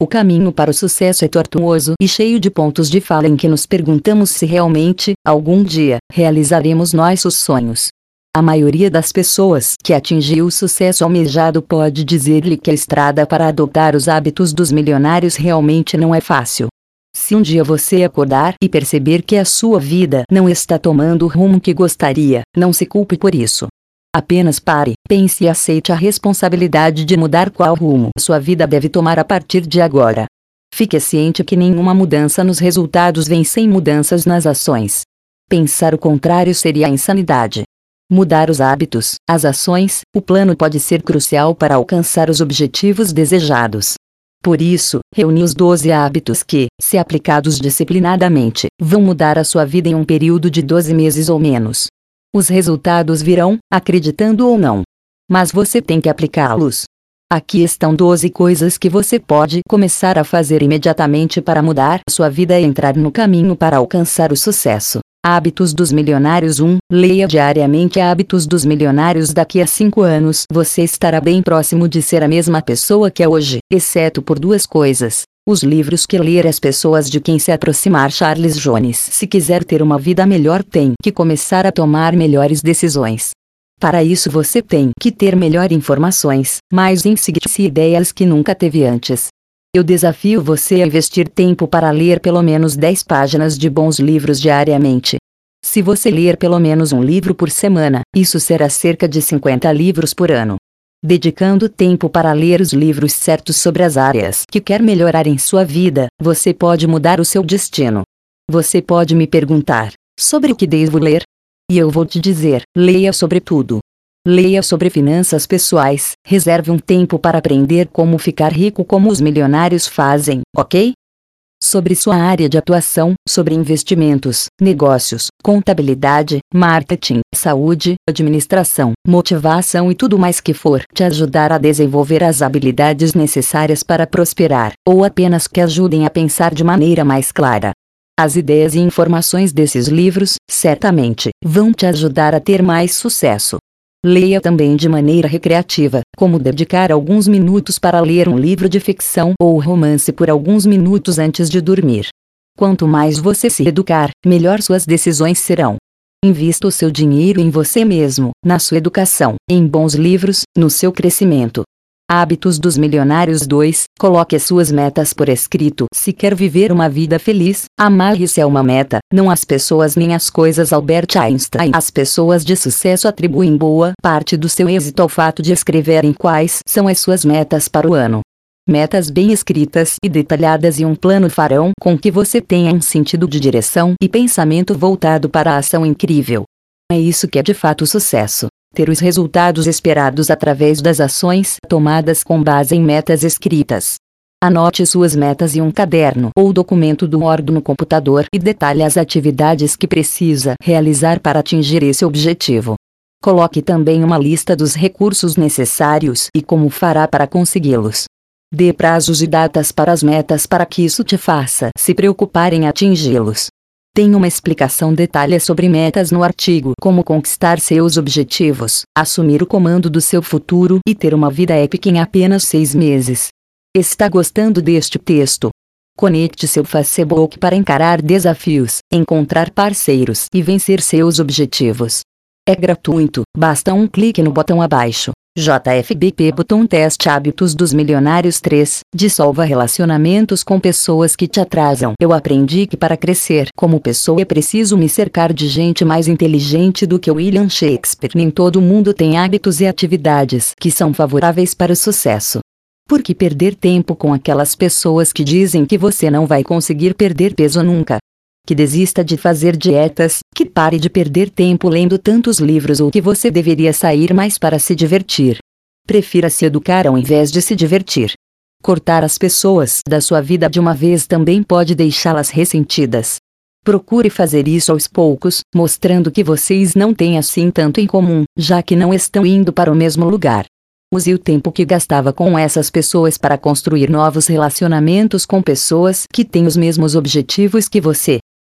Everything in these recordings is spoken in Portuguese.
O caminho para o sucesso é tortuoso e cheio de pontos de fala em que nos perguntamos se realmente, algum dia, realizaremos nossos sonhos. A maioria das pessoas que atingiu o sucesso almejado pode dizer-lhe que a estrada para adotar os hábitos dos milionários realmente não é fácil. Se um dia você acordar e perceber que a sua vida não está tomando o rumo que gostaria, não se culpe por isso. Apenas pare, pense e aceite a responsabilidade de mudar qual rumo sua vida deve tomar a partir de agora. Fique ciente que nenhuma mudança nos resultados vem sem mudanças nas ações. Pensar o contrário seria insanidade. Mudar os hábitos, as ações, o plano pode ser crucial para alcançar os objetivos desejados. Por isso, reuni os 12 hábitos que, se aplicados disciplinadamente, vão mudar a sua vida em um período de 12 meses ou menos. Os resultados virão, acreditando ou não. Mas você tem que aplicá-los. Aqui estão 12 coisas que você pode começar a fazer imediatamente para mudar sua vida e entrar no caminho para alcançar o sucesso. Hábitos dos Milionários 1. Leia diariamente Hábitos dos Milionários daqui a 5 anos. Você estará bem próximo de ser a mesma pessoa que é hoje, exceto por duas coisas. Os livros que ler as pessoas de quem se aproximar Charles Jones. Se quiser ter uma vida melhor tem que começar a tomar melhores decisões. Para isso você tem que ter melhor informações, mais insights e ideias que nunca teve antes. Eu desafio você a investir tempo para ler pelo menos 10 páginas de bons livros diariamente. Se você ler pelo menos um livro por semana, isso será cerca de 50 livros por ano. Dedicando tempo para ler os livros certos sobre as áreas que quer melhorar em sua vida, você pode mudar o seu destino. Você pode me perguntar: sobre o que devo ler? E eu vou te dizer: leia sobre tudo. Leia sobre finanças pessoais, reserve um tempo para aprender como ficar rico como os milionários fazem, ok? Sobre sua área de atuação, sobre investimentos, negócios, contabilidade, marketing, saúde, administração, motivação e tudo mais que for te ajudar a desenvolver as habilidades necessárias para prosperar, ou apenas que ajudem a pensar de maneira mais clara. As ideias e informações desses livros, certamente, vão te ajudar a ter mais sucesso. Leia também de maneira recreativa, como dedicar alguns minutos para ler um livro de ficção ou romance por alguns minutos antes de dormir. Quanto mais você se educar, melhor suas decisões serão. Invista o seu dinheiro em você mesmo, na sua educação, em bons livros, no seu crescimento, Hábitos dos Milionários 2 Coloque as suas metas por escrito. Se quer viver uma vida feliz, amarre-se a uma meta, não as pessoas nem as coisas. Albert Einstein. As pessoas de sucesso atribuem boa parte do seu êxito ao fato de escreverem quais são as suas metas para o ano. Metas bem escritas e detalhadas e um plano farão com que você tenha um sentido de direção e pensamento voltado para a ação incrível. É isso que é de fato sucesso ter os resultados esperados através das ações tomadas com base em metas escritas. Anote suas metas em um caderno ou documento do Word no computador e detalhe as atividades que precisa realizar para atingir esse objetivo. Coloque também uma lista dos recursos necessários e como fará para consegui-los. Dê prazos e datas para as metas para que isso te faça se preocupar em atingi-los. Tem uma explicação detalhada sobre metas no artigo Como conquistar seus objetivos, assumir o comando do seu futuro e ter uma vida épica em apenas seis meses. Está gostando deste texto? Conecte seu Facebook para encarar desafios, encontrar parceiros e vencer seus objetivos. É gratuito, basta um clique no botão abaixo. JFBP Botão Teste Hábitos dos Milionários 3 Dissolva relacionamentos com pessoas que te atrasam. Eu aprendi que para crescer como pessoa é preciso me cercar de gente mais inteligente do que William Shakespeare. Nem todo mundo tem hábitos e atividades que são favoráveis para o sucesso. Por que perder tempo com aquelas pessoas que dizem que você não vai conseguir perder peso nunca? Que desista de fazer dietas, que pare de perder tempo lendo tantos livros ou que você deveria sair mais para se divertir. Prefira se educar ao invés de se divertir. Cortar as pessoas da sua vida de uma vez também pode deixá-las ressentidas. Procure fazer isso aos poucos, mostrando que vocês não têm assim tanto em comum, já que não estão indo para o mesmo lugar. Use o tempo que gastava com essas pessoas para construir novos relacionamentos com pessoas que têm os mesmos objetivos que você.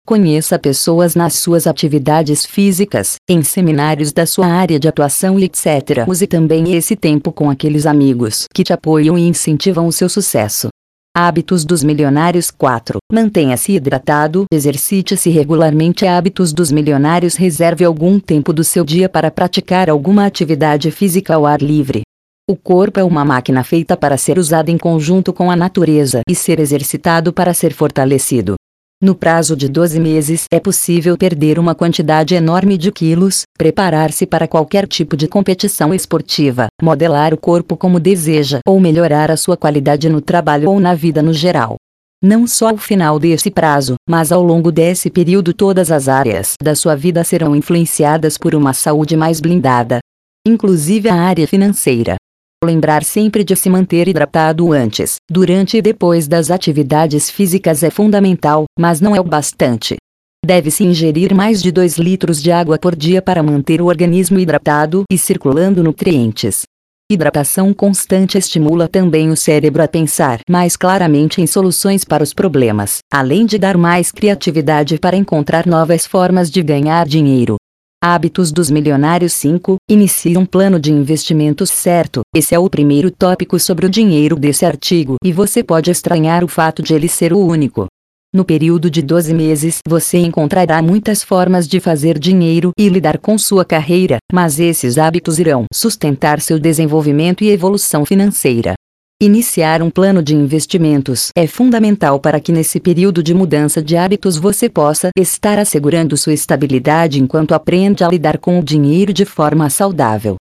Conheça pessoas nas suas atividades físicas, em seminários da sua área de atuação e etc. Use também esse tempo com aqueles amigos que te apoiam e incentivam o seu sucesso. Hábitos dos milionários 4. Mantenha-se hidratado, exercite-se regularmente. Hábitos dos milionários Reserve algum tempo do seu dia para praticar alguma atividade física ao ar livre. O corpo é uma máquina feita para ser usada em conjunto com a natureza e ser exercitado para ser fortalecido. No prazo de 12 meses é possível perder uma quantidade enorme de quilos, preparar-se para qualquer tipo de competição esportiva, modelar o corpo como deseja ou melhorar a sua qualidade no trabalho ou na vida no geral. Não só ao final desse prazo, mas ao longo desse período todas as áreas da sua vida serão influenciadas por uma saúde mais blindada. Inclusive a área financeira. Lembrar sempre de se manter hidratado antes, durante e depois das atividades físicas é fundamental, mas não é o bastante. Deve-se ingerir mais de 2 litros de água por dia para manter o organismo hidratado e circulando nutrientes. Hidratação constante estimula também o cérebro a pensar mais claramente em soluções para os problemas, além de dar mais criatividade para encontrar novas formas de ganhar dinheiro. Hábitos dos Milionários 5 Inicie um plano de investimentos certo. Esse é o primeiro tópico sobre o dinheiro desse artigo e você pode estranhar o fato de ele ser o único. No período de 12 meses, você encontrará muitas formas de fazer dinheiro e lidar com sua carreira, mas esses hábitos irão sustentar seu desenvolvimento e evolução financeira. Iniciar um plano de investimentos é fundamental para que nesse período de mudança de hábitos você possa estar assegurando sua estabilidade enquanto aprende a lidar com o dinheiro de forma saudável.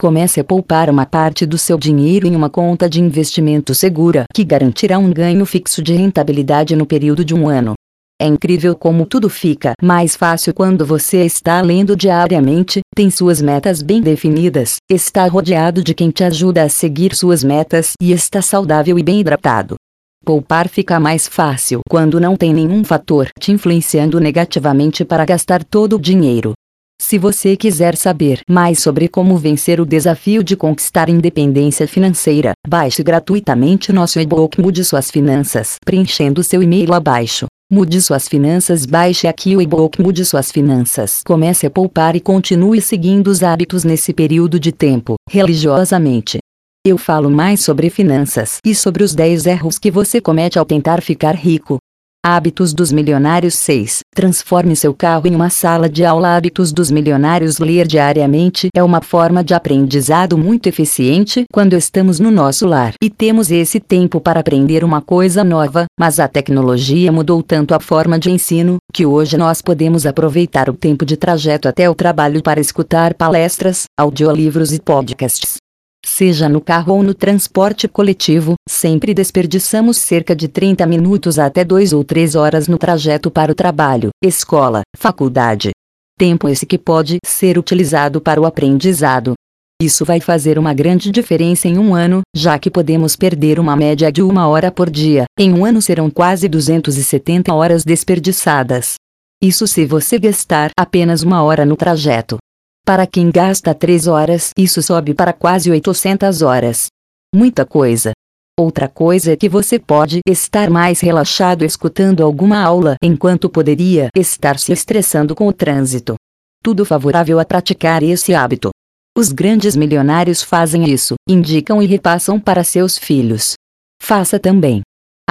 Comece a poupar uma parte do seu dinheiro em uma conta de investimento segura que garantirá um ganho fixo de rentabilidade no período de um ano. É incrível como tudo fica mais fácil quando você está lendo diariamente, tem suas metas bem definidas, está rodeado de quem te ajuda a seguir suas metas e está saudável e bem hidratado. Poupar fica mais fácil quando não tem nenhum fator te influenciando negativamente para gastar todo o dinheiro. Se você quiser saber mais sobre como vencer o desafio de conquistar independência financeira, baixe gratuitamente nosso e-book Mude Suas Finanças, preenchendo seu e-mail abaixo. Mude suas finanças. Baixe aqui o e-book Mude suas finanças. Comece a poupar e continue seguindo os hábitos nesse período de tempo, religiosamente. Eu falo mais sobre finanças e sobre os 10 erros que você comete ao tentar ficar rico. Hábitos dos Milionários 6. Transforme seu carro em uma sala de aula. Hábitos dos Milionários Ler diariamente é uma forma de aprendizado muito eficiente quando estamos no nosso lar e temos esse tempo para aprender uma coisa nova, mas a tecnologia mudou tanto a forma de ensino, que hoje nós podemos aproveitar o tempo de trajeto até o trabalho para escutar palestras, audiolivros e podcasts. Seja no carro ou no transporte coletivo, sempre desperdiçamos cerca de 30 minutos até 2 ou 3 horas no trajeto para o trabalho, escola, faculdade. Tempo esse que pode ser utilizado para o aprendizado. Isso vai fazer uma grande diferença em um ano, já que podemos perder uma média de uma hora por dia. Em um ano serão quase 270 horas desperdiçadas. Isso se você gastar apenas uma hora no trajeto. Para quem gasta 3 horas, isso sobe para quase 800 horas. Muita coisa. Outra coisa é que você pode estar mais relaxado escutando alguma aula enquanto poderia estar se estressando com o trânsito. Tudo favorável a praticar esse hábito. Os grandes milionários fazem isso, indicam e repassam para seus filhos. Faça também.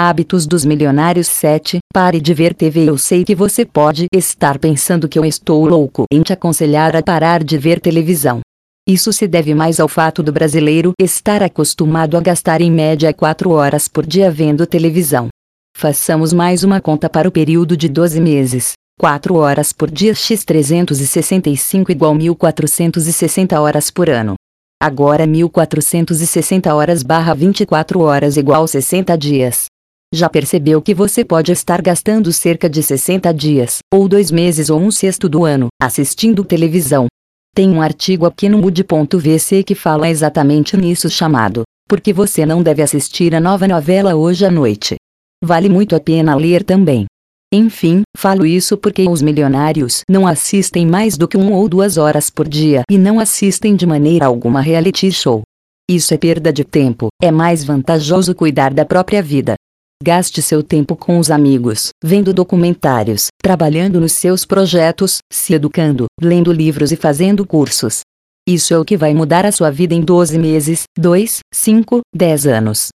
Hábitos dos Milionários 7 Pare de ver TV. Eu sei que você pode estar pensando que eu estou louco em te aconselhar a parar de ver televisão. Isso se deve mais ao fato do brasileiro estar acostumado a gastar em média 4 horas por dia vendo televisão. Façamos mais uma conta para o período de 12 meses. 4 horas por dia x 365 igual 1460 horas por ano. Agora 1460 horas barra 24 horas igual 60 dias. Já percebeu que você pode estar gastando cerca de 60 dias, ou dois meses ou um sexto do ano, assistindo televisão? Tem um artigo aqui no mood.vc que fala exatamente nisso chamado Porque você não deve assistir a nova novela hoje à noite. Vale muito a pena ler também. Enfim, falo isso porque os milionários não assistem mais do que um ou duas horas por dia e não assistem de maneira alguma reality show. Isso é perda de tempo, é mais vantajoso cuidar da própria vida. Gaste seu tempo com os amigos, vendo documentários, trabalhando nos seus projetos, se educando, lendo livros e fazendo cursos. Isso é o que vai mudar a sua vida em 12 meses, 2, 5, 10 anos.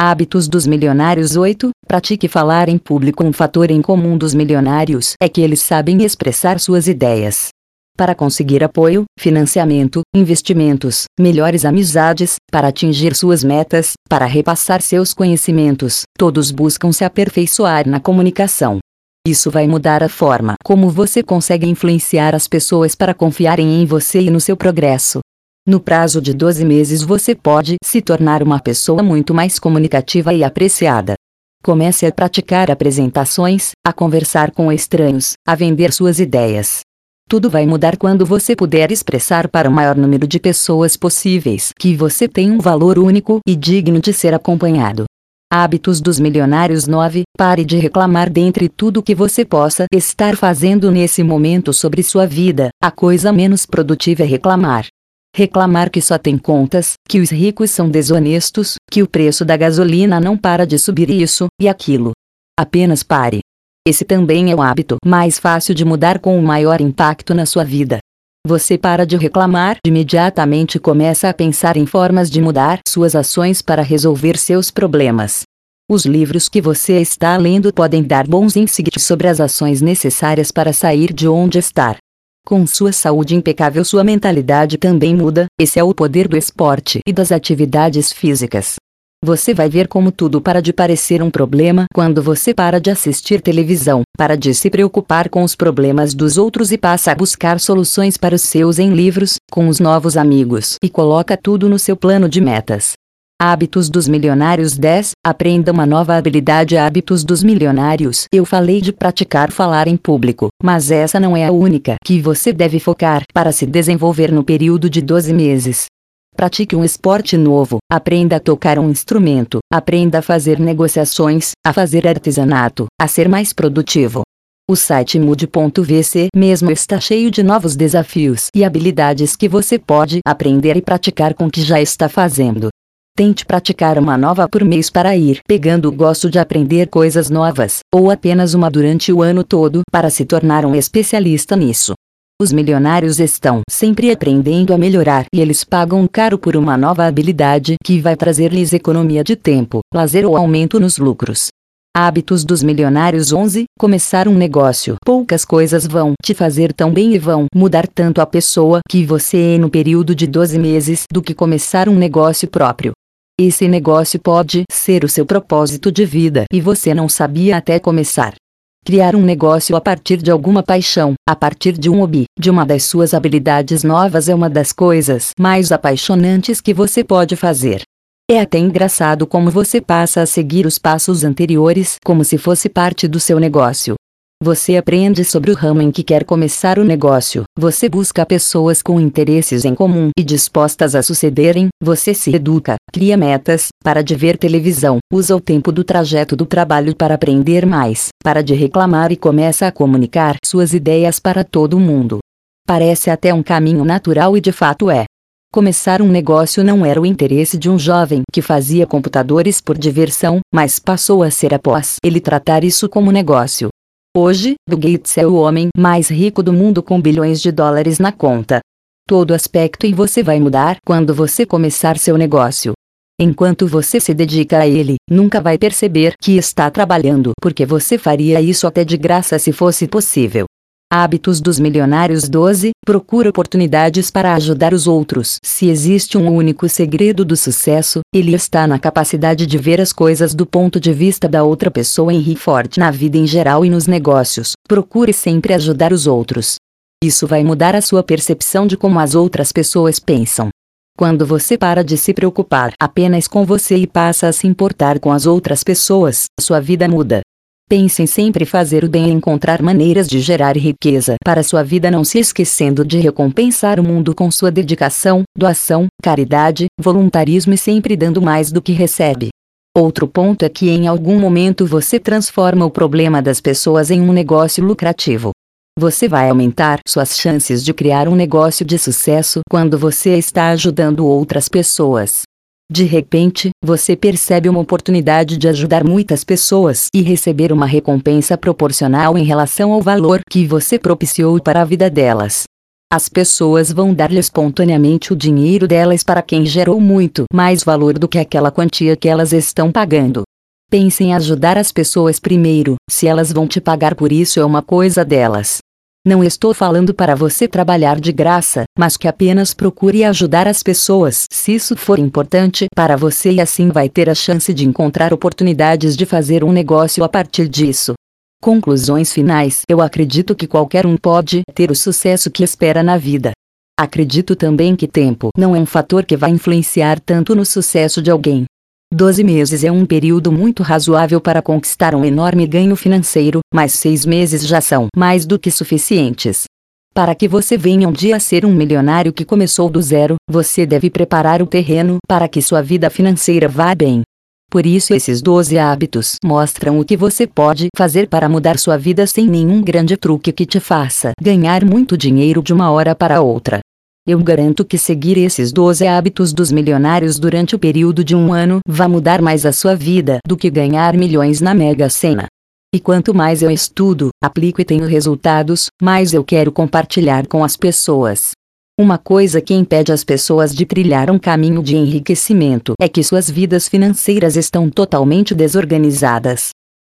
Hábitos dos milionários 8. Pratique falar em público. Um fator em comum dos milionários é que eles sabem expressar suas ideias. Para conseguir apoio, financiamento, investimentos, melhores amizades, para atingir suas metas, para repassar seus conhecimentos, todos buscam se aperfeiçoar na comunicação. Isso vai mudar a forma como você consegue influenciar as pessoas para confiarem em você e no seu progresso. No prazo de 12 meses você pode se tornar uma pessoa muito mais comunicativa e apreciada. Comece a praticar apresentações, a conversar com estranhos, a vender suas ideias. Tudo vai mudar quando você puder expressar para o maior número de pessoas possíveis que você tem um valor único e digno de ser acompanhado. Hábitos dos milionários 9. Pare de reclamar dentre tudo que você possa estar fazendo nesse momento sobre sua vida. A coisa menos produtiva é reclamar. Reclamar que só tem contas, que os ricos são desonestos, que o preço da gasolina não para de subir isso e aquilo. Apenas pare. Esse também é o hábito mais fácil de mudar com o maior impacto na sua vida. Você para de reclamar imediatamente começa a pensar em formas de mudar suas ações para resolver seus problemas. Os livros que você está lendo podem dar bons insights sobre as ações necessárias para sair de onde está. Com sua saúde impecável, sua mentalidade também muda. Esse é o poder do esporte e das atividades físicas. Você vai ver como tudo para de parecer um problema quando você para de assistir televisão, para de se preocupar com os problemas dos outros e passa a buscar soluções para os seus em livros, com os novos amigos e coloca tudo no seu plano de metas. Hábitos dos milionários 10. Aprenda uma nova habilidade Hábitos dos milionários. Eu falei de praticar falar em público, mas essa não é a única que você deve focar para se desenvolver no período de 12 meses. Pratique um esporte novo, aprenda a tocar um instrumento, aprenda a fazer negociações, a fazer artesanato, a ser mais produtivo. O site mude.vc mesmo está cheio de novos desafios e habilidades que você pode aprender e praticar com o que já está fazendo. Tente praticar uma nova por mês para ir pegando o gosto de aprender coisas novas, ou apenas uma durante o ano todo para se tornar um especialista nisso. Os milionários estão sempre aprendendo a melhorar e eles pagam caro por uma nova habilidade que vai trazer-lhes economia de tempo, lazer ou aumento nos lucros. Hábitos dos milionários 11. Começar um negócio. Poucas coisas vão te fazer tão bem e vão mudar tanto a pessoa que você é no período de 12 meses do que começar um negócio próprio. Esse negócio pode ser o seu propósito de vida e você não sabia até começar. Criar um negócio a partir de alguma paixão, a partir de um hobby, de uma das suas habilidades novas é uma das coisas mais apaixonantes que você pode fazer. É até engraçado como você passa a seguir os passos anteriores como se fosse parte do seu negócio. Você aprende sobre o ramo em que quer começar o negócio, você busca pessoas com interesses em comum e dispostas a sucederem, você se educa, cria metas, para de ver televisão, usa o tempo do trajeto do trabalho para aprender mais, para de reclamar e começa a comunicar suas ideias para todo mundo. Parece até um caminho natural e de fato é. Começar um negócio não era o interesse de um jovem que fazia computadores por diversão, mas passou a ser após ele tratar isso como negócio. Hoje, Bill Gates é o homem mais rico do mundo com bilhões de dólares na conta. Todo aspecto em você vai mudar quando você começar seu negócio. Enquanto você se dedica a ele, nunca vai perceber que está trabalhando porque você faria isso até de graça se fosse possível. Hábitos dos milionários 12. Procura oportunidades para ajudar os outros. Se existe um único segredo do sucesso, ele está na capacidade de ver as coisas do ponto de vista da outra pessoa em Rifford na vida em geral e nos negócios. Procure sempre ajudar os outros. Isso vai mudar a sua percepção de como as outras pessoas pensam. Quando você para de se preocupar apenas com você e passa a se importar com as outras pessoas, sua vida muda. Pense em sempre fazer o bem e encontrar maneiras de gerar riqueza para sua vida, não se esquecendo de recompensar o mundo com sua dedicação, doação, caridade, voluntarismo e sempre dando mais do que recebe. Outro ponto é que em algum momento você transforma o problema das pessoas em um negócio lucrativo. Você vai aumentar suas chances de criar um negócio de sucesso quando você está ajudando outras pessoas. De repente, você percebe uma oportunidade de ajudar muitas pessoas e receber uma recompensa proporcional em relação ao valor que você propiciou para a vida delas. As pessoas vão dar-lhe espontaneamente o dinheiro delas para quem gerou muito mais valor do que aquela quantia que elas estão pagando. Pense em ajudar as pessoas primeiro, se elas vão te pagar por isso é uma coisa delas. Não estou falando para você trabalhar de graça, mas que apenas procure ajudar as pessoas se isso for importante para você e assim vai ter a chance de encontrar oportunidades de fazer um negócio a partir disso. Conclusões finais: Eu acredito que qualquer um pode ter o sucesso que espera na vida. Acredito também que tempo não é um fator que vai influenciar tanto no sucesso de alguém. Doze meses é um período muito razoável para conquistar um enorme ganho financeiro, mas seis meses já são mais do que suficientes. Para que você venha um dia a ser um milionário que começou do zero, você deve preparar o terreno para que sua vida financeira vá bem. Por isso, esses 12 hábitos mostram o que você pode fazer para mudar sua vida sem nenhum grande truque que te faça ganhar muito dinheiro de uma hora para outra. Eu garanto que seguir esses 12 hábitos dos milionários durante o período de um ano vai mudar mais a sua vida do que ganhar milhões na Mega Sena. E quanto mais eu estudo, aplico e tenho resultados, mais eu quero compartilhar com as pessoas. Uma coisa que impede as pessoas de trilhar um caminho de enriquecimento é que suas vidas financeiras estão totalmente desorganizadas.